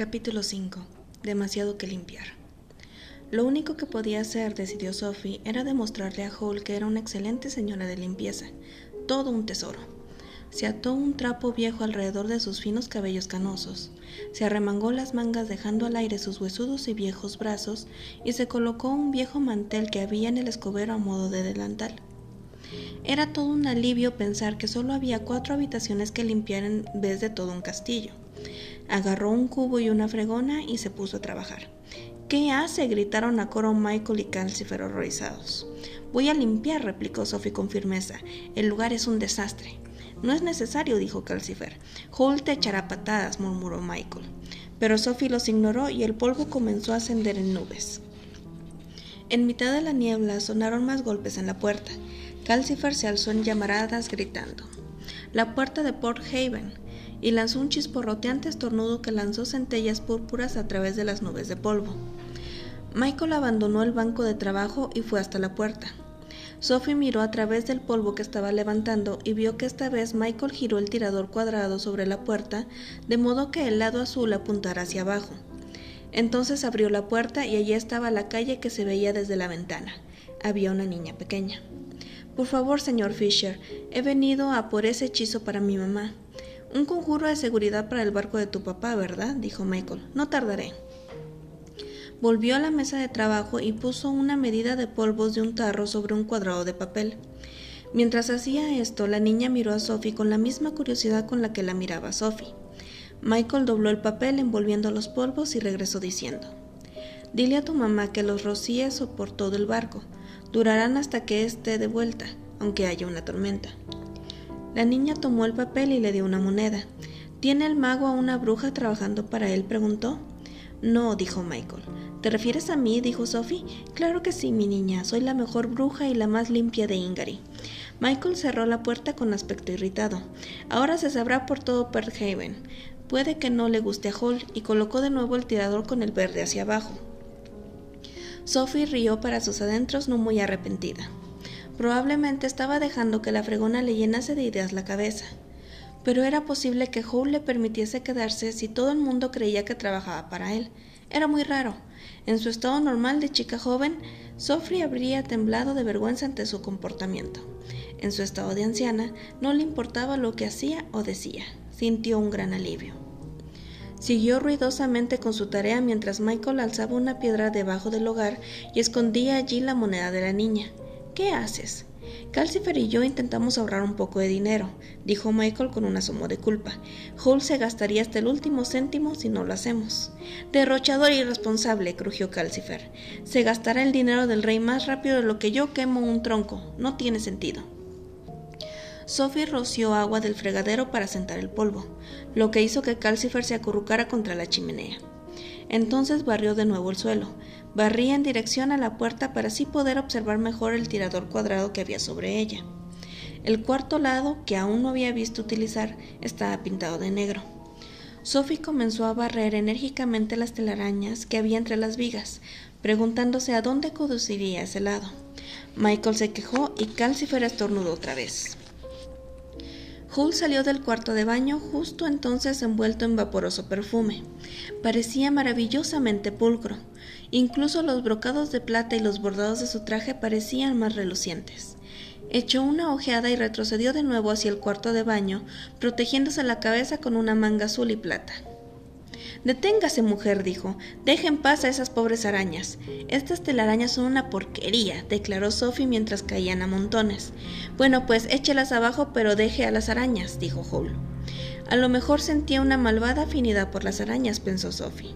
Capítulo 5. Demasiado que limpiar. Lo único que podía hacer, decidió Sophie, era demostrarle a Hall que era una excelente señora de limpieza. Todo un tesoro. Se ató un trapo viejo alrededor de sus finos cabellos canosos, se arremangó las mangas dejando al aire sus huesudos y viejos brazos y se colocó un viejo mantel que había en el escobero a modo de delantal. Era todo un alivio pensar que solo había cuatro habitaciones que limpiar en vez de todo un castillo. Agarró un cubo y una fregona y se puso a trabajar. ¿Qué hace? gritaron a coro Michael y Calcifer horrorizados. Voy a limpiar, replicó Sophie con firmeza. El lugar es un desastre. No es necesario, dijo Calcifer. Holt te echará patadas, murmuró Michael. Pero Sophie los ignoró y el polvo comenzó a ascender en nubes. En mitad de la niebla sonaron más golpes en la puerta. Calcifer se alzó en llamaradas gritando. La puerta de Port Haven y lanzó un chisporroteante estornudo que lanzó centellas púrpuras a través de las nubes de polvo. Michael abandonó el banco de trabajo y fue hasta la puerta. Sophie miró a través del polvo que estaba levantando y vio que esta vez Michael giró el tirador cuadrado sobre la puerta de modo que el lado azul apuntara hacia abajo. Entonces abrió la puerta y allí estaba la calle que se veía desde la ventana. Había una niña pequeña. Por favor, señor Fisher, he venido a por ese hechizo para mi mamá. Un conjuro de seguridad para el barco de tu papá, ¿verdad? dijo Michael. No tardaré. Volvió a la mesa de trabajo y puso una medida de polvos de un tarro sobre un cuadrado de papel. Mientras hacía esto, la niña miró a Sophie con la misma curiosidad con la que la miraba Sophie. Michael dobló el papel envolviendo los polvos y regresó diciendo: Dile a tu mamá que los rocíes por todo el barco. Durarán hasta que esté de vuelta, aunque haya una tormenta. La niña tomó el papel y le dio una moneda. ¿Tiene el mago a una bruja trabajando para él? preguntó. No, dijo Michael. ¿Te refieres a mí? dijo Sophie. Claro que sí, mi niña. Soy la mejor bruja y la más limpia de Ingary. Michael cerró la puerta con aspecto irritado. Ahora se sabrá por todo Perth Haven. Puede que no le guste a Hall y colocó de nuevo el tirador con el verde hacia abajo. Sophie rió para sus adentros no muy arrepentida. Probablemente estaba dejando que la fregona le llenase de ideas la cabeza. Pero era posible que Howe le permitiese quedarse si todo el mundo creía que trabajaba para él. Era muy raro. En su estado normal de chica joven, Sophie habría temblado de vergüenza ante su comportamiento. En su estado de anciana, no le importaba lo que hacía o decía. Sintió un gran alivio. Siguió ruidosamente con su tarea mientras Michael alzaba una piedra debajo del hogar y escondía allí la moneda de la niña. ¿Qué haces? Calcifer y yo intentamos ahorrar un poco de dinero, dijo Michael con un asomo de culpa. Hull se gastaría hasta el último céntimo si no lo hacemos. Derrochador irresponsable, crujió Calcifer. Se gastará el dinero del rey más rápido de lo que yo quemo un tronco. No tiene sentido. Sophie roció agua del fregadero para sentar el polvo, lo que hizo que Calcifer se acurrucara contra la chimenea. Entonces barrió de nuevo el suelo, Barría en dirección a la puerta para así poder observar mejor el tirador cuadrado que había sobre ella. El cuarto lado, que aún no había visto utilizar, estaba pintado de negro. Sophie comenzó a barrer enérgicamente las telarañas que había entre las vigas, preguntándose a dónde conduciría ese lado. Michael se quejó y Calcifer estornudó otra vez. Hull salió del cuarto de baño justo entonces envuelto en vaporoso perfume. Parecía maravillosamente pulcro. Incluso los brocados de plata y los bordados de su traje parecían más relucientes. Echó una ojeada y retrocedió de nuevo hacia el cuarto de baño, protegiéndose la cabeza con una manga azul y plata. Deténgase, mujer, dijo. Deje en paz a esas pobres arañas. Estas telarañas son una porquería, declaró Sophie mientras caían a montones. Bueno, pues échelas abajo, pero deje a las arañas, dijo Hall. A lo mejor sentía una malvada afinidad por las arañas, pensó Sophie.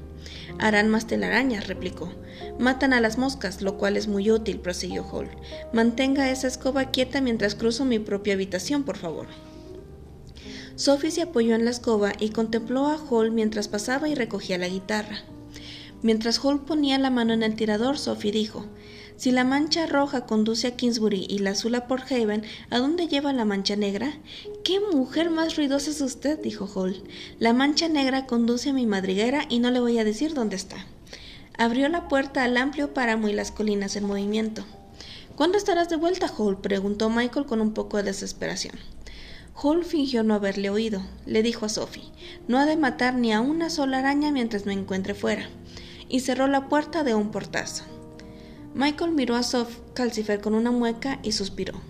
Harán más telarañas, replicó. Matan a las moscas, lo cual es muy útil, prosiguió Hall. Mantenga esa escoba quieta mientras cruzo mi propia habitación, por favor. Sophie se apoyó en la escoba y contempló a Hall mientras pasaba y recogía la guitarra. Mientras Hall ponía la mano en el tirador, Sophie dijo: Si la mancha roja conduce a Kingsbury y la azul a Port Haven, ¿a dónde lleva la mancha negra? ¡Qué mujer más ruidosa es usted! dijo Hall. La mancha negra conduce a mi madriguera y no le voy a decir dónde está. Abrió la puerta al amplio páramo y las colinas en movimiento. ¿Cuándo estarás de vuelta, Hall? preguntó Michael con un poco de desesperación. Hall fingió no haberle oído. Le dijo a Sophie, no ha de matar ni a una sola araña mientras me encuentre fuera. Y cerró la puerta de un portazo. Michael miró a Sophie Calcifer con una mueca y suspiró.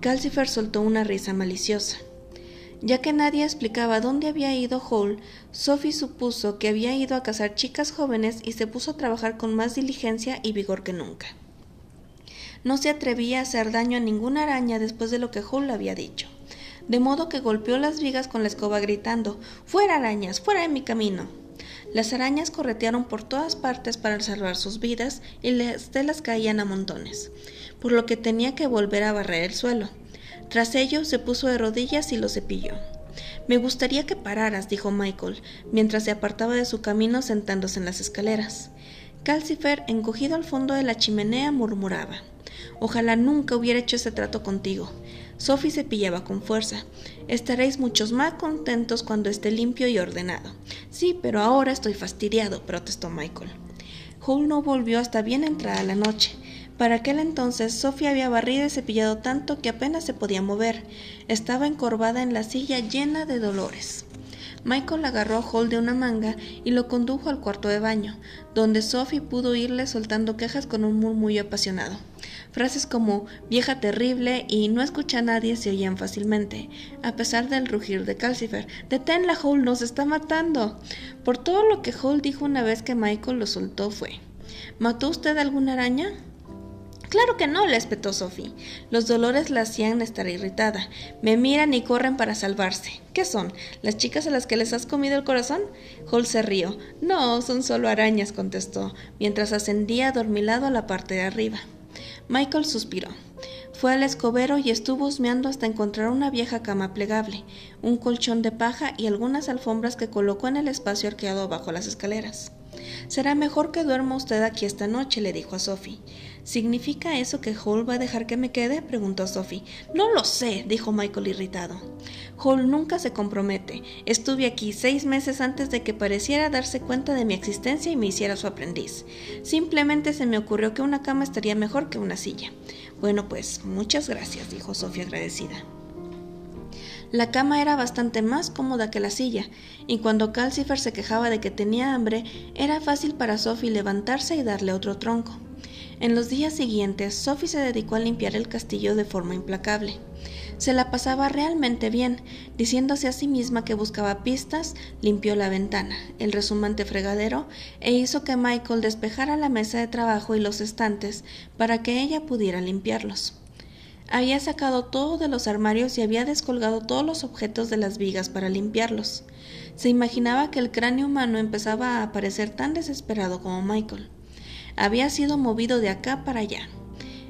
Calcifer soltó una risa maliciosa. Ya que nadie explicaba dónde había ido Hall, Sophie supuso que había ido a cazar chicas jóvenes y se puso a trabajar con más diligencia y vigor que nunca. No se atrevía a hacer daño a ninguna araña después de lo que Hall había dicho, de modo que golpeó las vigas con la escoba gritando Fuera arañas, fuera de mi camino. Las arañas corretearon por todas partes para salvar sus vidas y las telas caían a montones, por lo que tenía que volver a barrer el suelo. Tras ello se puso de rodillas y lo cepilló. Me gustaría que pararas, dijo Michael, mientras se apartaba de su camino sentándose en las escaleras. Calcifer, encogido al fondo de la chimenea, murmuraba. Ojalá nunca hubiera hecho ese trato contigo. Sophie cepillaba con fuerza. Estaréis muchos más contentos cuando esté limpio y ordenado. Sí, pero ahora estoy fastidiado, protestó Michael. Hall no volvió hasta bien entrada la noche. Para aquel entonces Sofía había barrido y cepillado tanto que apenas se podía mover. Estaba encorvada en la silla llena de dolores. Michael agarró a Hall de una manga y lo condujo al cuarto de baño, donde Sophie pudo irle soltando quejas con un murmullo apasionado. Frases como vieja terrible y no escucha a nadie se oían fácilmente, a pesar del rugir de Calcifer. Deténla, Hall, nos está matando. Por todo lo que Hall dijo una vez que Michael lo soltó fue ¿Mató usted alguna araña? Claro que no, le espetó Sophie. Los dolores la hacían estar irritada. Me miran y corren para salvarse. ¿Qué son? ¿Las chicas a las que les has comido el corazón? Hall se rió. No, son solo arañas, contestó, mientras ascendía adormilado a la parte de arriba. Michael suspiró. Fue al escobero y estuvo husmeando hasta encontrar una vieja cama plegable, un colchón de paja y algunas alfombras que colocó en el espacio arqueado bajo las escaleras. Será mejor que duerma usted aquí esta noche, le dijo a Sophie. ¿Significa eso que Hall va a dejar que me quede? preguntó Sophie. No lo sé, dijo Michael irritado. Hall nunca se compromete. Estuve aquí seis meses antes de que pareciera darse cuenta de mi existencia y me hiciera su aprendiz. Simplemente se me ocurrió que una cama estaría mejor que una silla. Bueno, pues muchas gracias, dijo Sophie agradecida. La cama era bastante más cómoda que la silla, y cuando Calcifer se quejaba de que tenía hambre, era fácil para Sophie levantarse y darle otro tronco. En los días siguientes, Sophie se dedicó a limpiar el castillo de forma implacable. Se la pasaba realmente bien, diciéndose a sí misma que buscaba pistas, limpió la ventana, el resumante fregadero e hizo que Michael despejara la mesa de trabajo y los estantes para que ella pudiera limpiarlos. Había sacado todo de los armarios y había descolgado todos los objetos de las vigas para limpiarlos. Se imaginaba que el cráneo humano empezaba a parecer tan desesperado como Michael. Había sido movido de acá para allá.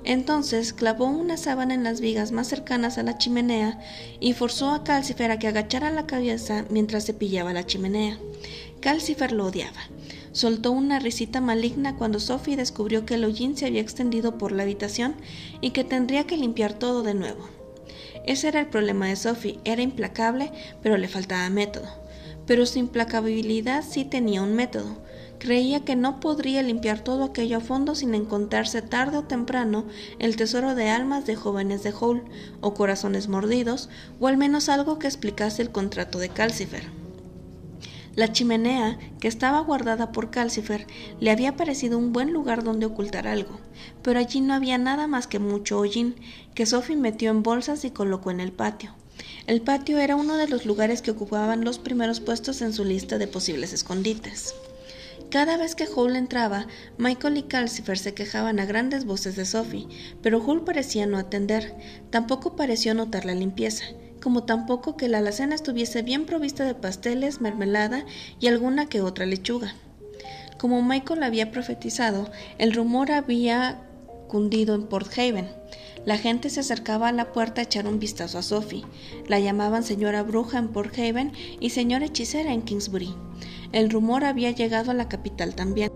Entonces clavó una sábana en las vigas más cercanas a la chimenea y forzó a Calcifer a que agachara la cabeza mientras cepillaba la chimenea. Calcifer lo odiaba. Soltó una risita maligna cuando Sophie descubrió que el hollín se había extendido por la habitación y que tendría que limpiar todo de nuevo. Ese era el problema de Sophie, era implacable, pero le faltaba método. Pero su implacabilidad sí tenía un método. Creía que no podría limpiar todo aquello a fondo sin encontrarse tarde o temprano el tesoro de almas de jóvenes de Hall, o corazones mordidos, o al menos algo que explicase el contrato de Calcifer. La chimenea, que estaba guardada por Calcifer, le había parecido un buen lugar donde ocultar algo, pero allí no había nada más que mucho hollín, que Sophie metió en bolsas y colocó en el patio. El patio era uno de los lugares que ocupaban los primeros puestos en su lista de posibles escondites. Cada vez que Hall entraba, Michael y Calcifer se quejaban a grandes voces de Sophie, pero Hall parecía no atender, tampoco pareció notar la limpieza, como tampoco que la alacena estuviese bien provista de pasteles, mermelada y alguna que otra lechuga. Como Michael había profetizado, el rumor había cundido en Port Haven. La gente se acercaba a la puerta a echar un vistazo a Sophie. La llamaban señora bruja en Port Haven y señora hechicera en Kingsbury. El rumor había llegado a la capital también,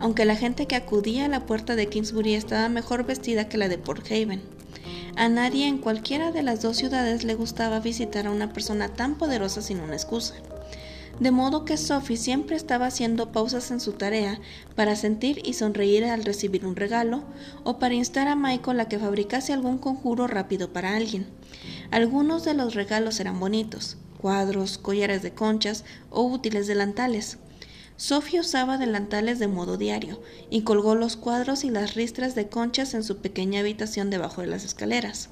aunque la gente que acudía a la puerta de Kingsbury estaba mejor vestida que la de Port Haven. A nadie en cualquiera de las dos ciudades le gustaba visitar a una persona tan poderosa sin una excusa. De modo que Sophie siempre estaba haciendo pausas en su tarea para sentir y sonreír al recibir un regalo o para instar a Michael a que fabricase algún conjuro rápido para alguien. Algunos de los regalos eran bonitos, cuadros, collares de conchas o útiles delantales. Sofía usaba delantales de modo diario y colgó los cuadros y las ristras de conchas en su pequeña habitación debajo de las escaleras,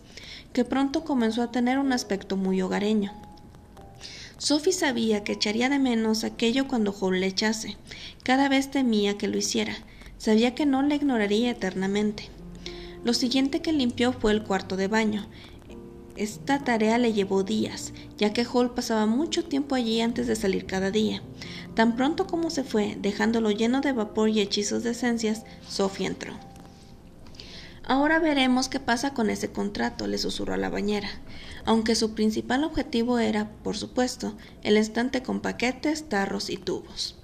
que pronto comenzó a tener un aspecto muy hogareño. Sophie sabía que echaría de menos aquello cuando Hall le echase. Cada vez temía que lo hiciera. Sabía que no le ignoraría eternamente. Lo siguiente que limpió fue el cuarto de baño. Esta tarea le llevó días, ya que Hall pasaba mucho tiempo allí antes de salir cada día. Tan pronto como se fue, dejándolo lleno de vapor y hechizos de esencias, Sophie entró. Ahora veremos qué pasa con ese contrato, le susurró a la bañera, aunque su principal objetivo era, por supuesto, el estante con paquetes, tarros y tubos.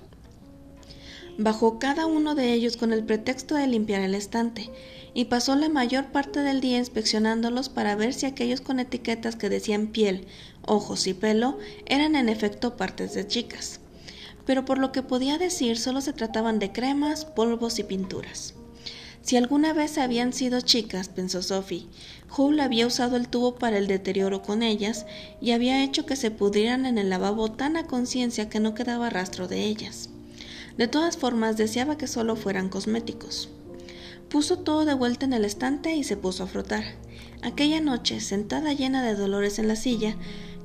Bajó cada uno de ellos con el pretexto de limpiar el estante, y pasó la mayor parte del día inspeccionándolos para ver si aquellos con etiquetas que decían piel, ojos y pelo eran en efecto partes de chicas. Pero por lo que podía decir solo se trataban de cremas, polvos y pinturas. Si alguna vez habían sido chicas, pensó Sophie, Hull había usado el tubo para el deterioro con ellas y había hecho que se pudrieran en el lavabo tan a conciencia que no quedaba rastro de ellas. De todas formas, deseaba que solo fueran cosméticos. Puso todo de vuelta en el estante y se puso a frotar. Aquella noche, sentada llena de dolores en la silla,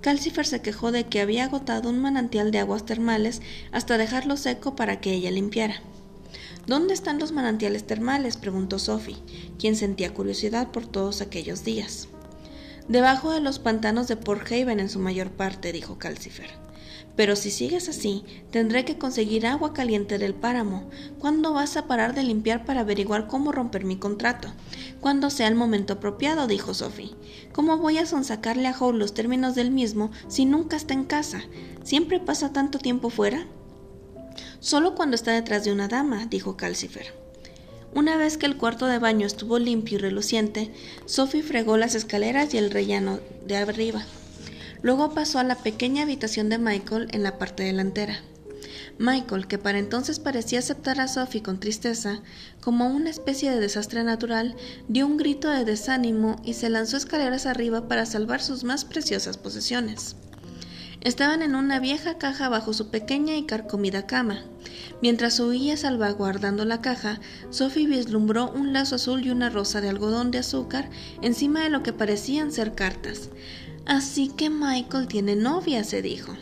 Calcifer se quejó de que había agotado un manantial de aguas termales hasta dejarlo seco para que ella limpiara. ¿Dónde están los manantiales termales? preguntó Sophie, quien sentía curiosidad por todos aquellos días. Debajo de los pantanos de Port Haven en su mayor parte, dijo Calcifer. Pero si sigues así, tendré que conseguir agua caliente del páramo. ¿Cuándo vas a parar de limpiar para averiguar cómo romper mi contrato? Cuando sea el momento apropiado, dijo Sophie. ¿Cómo voy a sonsacarle a Howe los términos del mismo si nunca está en casa? ¿Siempre pasa tanto tiempo fuera? Solo cuando está detrás de una dama, dijo Calcifer. Una vez que el cuarto de baño estuvo limpio y reluciente, Sophie fregó las escaleras y el rellano de arriba. Luego pasó a la pequeña habitación de Michael en la parte delantera. Michael, que para entonces parecía aceptar a Sophie con tristeza, como una especie de desastre natural, dio un grito de desánimo y se lanzó escaleras arriba para salvar sus más preciosas posesiones. Estaban en una vieja caja bajo su pequeña y carcomida cama. Mientras huía salvaguardando la caja, Sophie vislumbró un lazo azul y una rosa de algodón de azúcar encima de lo que parecían ser cartas. Así que Michael tiene novia, se dijo.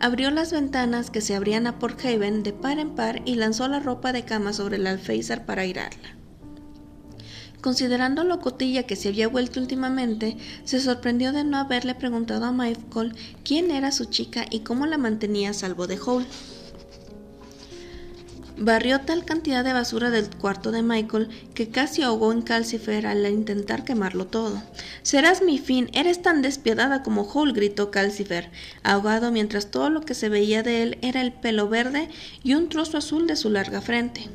Abrió las ventanas que se abrían a Port Haven de par en par y lanzó la ropa de cama sobre el alféizar para airarla. Considerando lo cotilla que se había vuelto últimamente, se sorprendió de no haberle preguntado a Michael quién era su chica y cómo la mantenía a salvo de Hole. Barrió tal cantidad de basura del cuarto de Michael que casi ahogó en Calcifer al intentar quemarlo todo. Serás mi fin, eres tan despiadada como Hole, gritó Calcifer, ahogado mientras todo lo que se veía de él era el pelo verde y un trozo azul de su larga frente.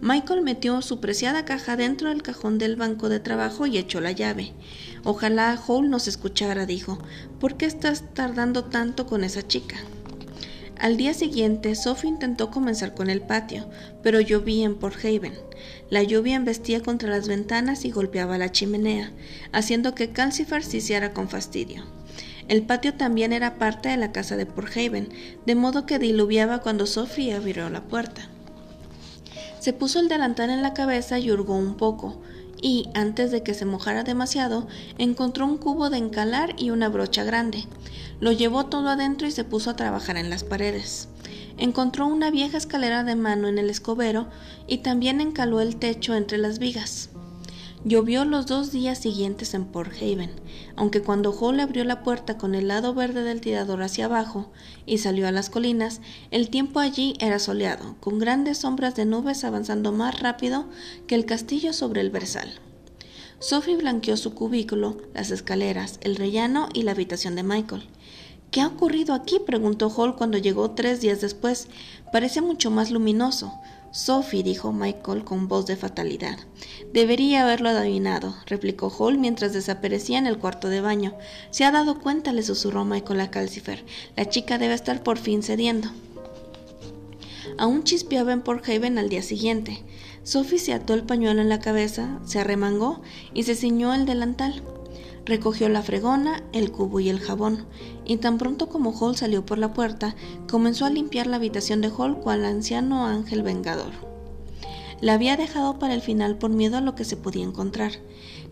Michael metió su preciada caja dentro del cajón del banco de trabajo y echó la llave. Ojalá Hole nos escuchara, dijo. ¿Por qué estás tardando tanto con esa chica? Al día siguiente, Sophie intentó comenzar con el patio, pero llovía en Port Haven. La lluvia embestía contra las ventanas y golpeaba la chimenea, haciendo que Calcifer se hiciera con fastidio. El patio también era parte de la casa de Port Haven, de modo que diluviaba cuando Sophie abrió la puerta. Se puso el delantal en la cabeza y hurgó un poco, y, antes de que se mojara demasiado, encontró un cubo de encalar y una brocha grande. Lo llevó todo adentro y se puso a trabajar en las paredes. Encontró una vieja escalera de mano en el escobero y también encaló el techo entre las vigas. Llovió los dos días siguientes en Port Haven, aunque cuando Hall abrió la puerta con el lado verde del tirador hacia abajo y salió a las colinas, el tiempo allí era soleado, con grandes sombras de nubes avanzando más rápido que el castillo sobre el versal. Sophie blanqueó su cubículo, las escaleras, el rellano y la habitación de Michael. ¿Qué ha ocurrido aquí? preguntó Hall cuando llegó tres días después. Parece mucho más luminoso. Sophie, dijo Michael con voz de fatalidad. Debería haberlo adivinado, replicó Hall mientras desaparecía en el cuarto de baño. Se ha dado cuenta, le susurró Michael a Calcifer. La chica debe estar por fin cediendo. Aún chispeaba en Port Haven al día siguiente. Sophie se ató el pañuelo en la cabeza, se arremangó y se ciñó el delantal. Recogió la fregona, el cubo y el jabón, y tan pronto como Hall salió por la puerta, comenzó a limpiar la habitación de Hall cual anciano ángel vengador. La había dejado para el final por miedo a lo que se podía encontrar.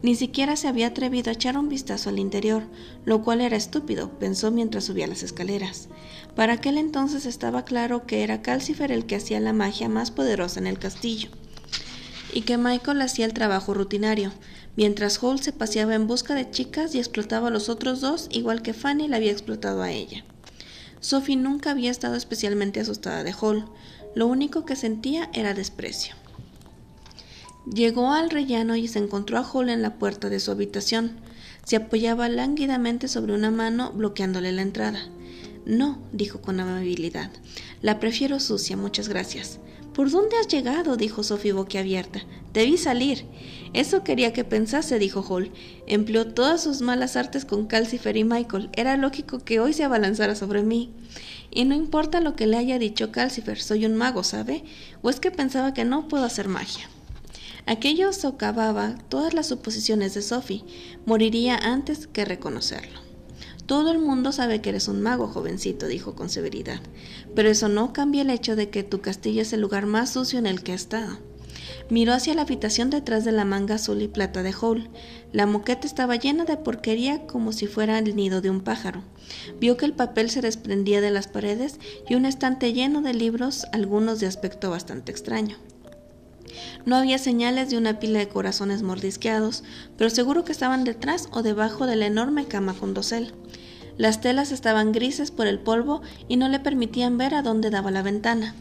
Ni siquiera se había atrevido a echar un vistazo al interior, lo cual era estúpido, pensó mientras subía las escaleras. Para aquel entonces estaba claro que era Calcifer el que hacía la magia más poderosa en el castillo, y que Michael hacía el trabajo rutinario, mientras Hall se paseaba en busca de chicas y explotaba a los otros dos, igual que Fanny la había explotado a ella. Sophie nunca había estado especialmente asustada de Hall, lo único que sentía era desprecio. Llegó al rellano y se encontró a Hall en la puerta de su habitación. Se apoyaba lánguidamente sobre una mano, bloqueándole la entrada. No, dijo con amabilidad. La prefiero sucia, muchas gracias. ¿Por dónde has llegado? dijo Sophie boquiabierta. Debí salir. Eso quería que pensase, dijo Hall. Empleó todas sus malas artes con Calcifer y Michael. Era lógico que hoy se abalanzara sobre mí. Y no importa lo que le haya dicho Calcifer, soy un mago, ¿sabe? ¿O es que pensaba que no puedo hacer magia? Aquello socavaba todas las suposiciones de Sophie. Moriría antes que reconocerlo. Todo el mundo sabe que eres un mago, jovencito, dijo con severidad. Pero eso no cambia el hecho de que tu castillo es el lugar más sucio en el que he estado. Miró hacia la habitación detrás de la manga azul y plata de Hall. La moqueta estaba llena de porquería como si fuera el nido de un pájaro. Vio que el papel se desprendía de las paredes y un estante lleno de libros, algunos de aspecto bastante extraño. No había señales de una pila de corazones mordisqueados, pero seguro que estaban detrás o debajo de la enorme cama con dosel. Las telas estaban grises por el polvo y no le permitían ver a dónde daba la ventana.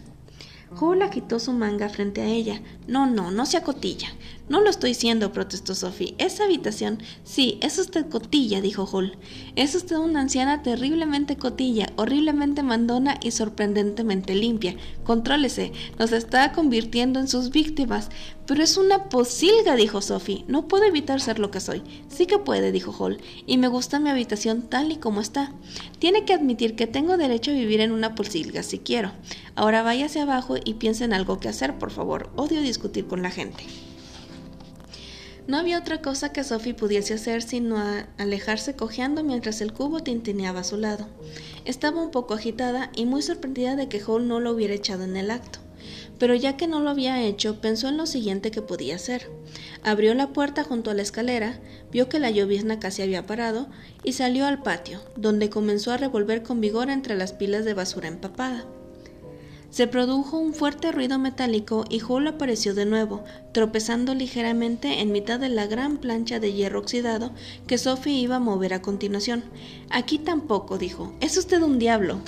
Hall agitó su manga frente a ella. No, no, no se acotilla. No lo estoy diciendo, protestó Sophie. Esa habitación. Sí, es usted cotilla, dijo Hall. Es usted una anciana terriblemente cotilla, horriblemente mandona y sorprendentemente limpia. Contrólese, nos está convirtiendo en sus víctimas. Pero es una posilga, dijo Sophie. No puedo evitar ser lo que soy. Sí que puede, dijo Hall. Y me gusta mi habitación tal y como está. Tiene que admitir que tengo derecho a vivir en una posilga si quiero. Ahora váyase abajo y piense en algo que hacer, por favor. Odio discutir con la gente. No había otra cosa que Sophie pudiese hacer sino alejarse cojeando mientras el cubo tintineaba a su lado. Estaba un poco agitada y muy sorprendida de que Hall no lo hubiera echado en el acto. Pero ya que no lo había hecho, pensó en lo siguiente que podía hacer. Abrió la puerta junto a la escalera, vio que la llovizna casi había parado y salió al patio, donde comenzó a revolver con vigor entre las pilas de basura empapada. Se produjo un fuerte ruido metálico y Hull apareció de nuevo, tropezando ligeramente en mitad de la gran plancha de hierro oxidado que Sophie iba a mover a continuación. Aquí tampoco, dijo. Es usted un diablo.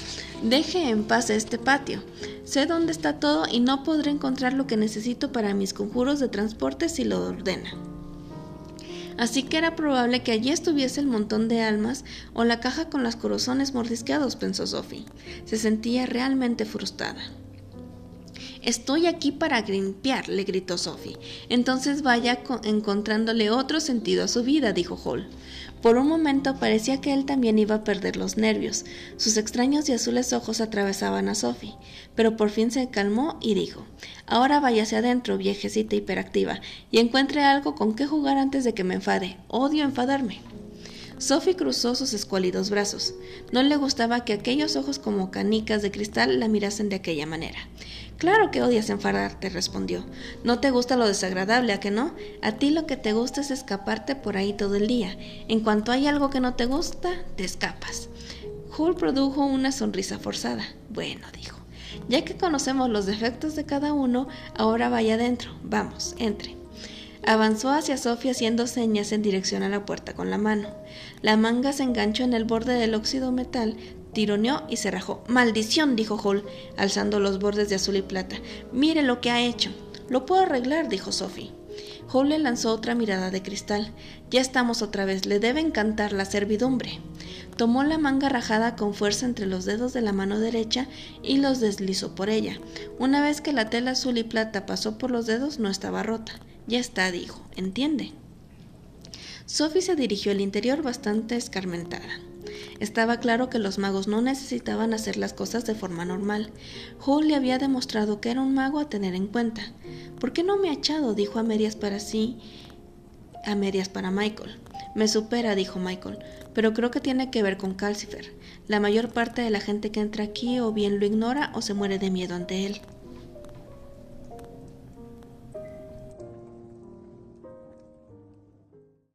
Deje en paz este patio. Sé dónde está todo y no podré encontrar lo que necesito para mis conjuros de transporte si lo ordena. Así que era probable que allí estuviese el montón de almas o la caja con los corazones mordisqueados, pensó Sophie. Se sentía realmente frustrada. Estoy aquí para limpiar, le gritó Sophie. Entonces vaya encontrándole otro sentido a su vida, dijo Hall. Por un momento parecía que él también iba a perder los nervios. Sus extraños y azules ojos atravesaban a Sophie, pero por fin se calmó y dijo Ahora váyase adentro, viejecita hiperactiva, y encuentre algo con qué jugar antes de que me enfade. Odio enfadarme. Sophie cruzó sus escuálidos brazos. No le gustaba que aquellos ojos como canicas de cristal la mirasen de aquella manera. Claro que odias enfadarte, respondió. No te gusta lo desagradable, ¿a que no? A ti lo que te gusta es escaparte por ahí todo el día. En cuanto hay algo que no te gusta, te escapas. Hull produjo una sonrisa forzada. Bueno, dijo. Ya que conocemos los defectos de cada uno, ahora vaya adentro. Vamos, entre. Avanzó hacia Sofía haciendo señas en dirección a la puerta con la mano. La manga se enganchó en el borde del óxido metal, tironeó y se rajó. ¡Maldición! dijo Hall, alzando los bordes de azul y plata. Mire lo que ha hecho. Lo puedo arreglar, dijo Sophie. Hall le lanzó otra mirada de cristal. Ya estamos otra vez, le debe encantar la servidumbre. Tomó la manga rajada con fuerza entre los dedos de la mano derecha y los deslizó por ella. Una vez que la tela azul y plata pasó por los dedos, no estaba rota. Ya está, dijo. ¿Entiende? Sophie se dirigió al interior bastante escarmentada. Estaba claro que los magos no necesitaban hacer las cosas de forma normal. Hull le había demostrado que era un mago a tener en cuenta. ¿Por qué no me ha echado? dijo a medias para sí a medias para Michael. Me supera, dijo Michael, pero creo que tiene que ver con Calcifer. La mayor parte de la gente que entra aquí o bien lo ignora o se muere de miedo ante él.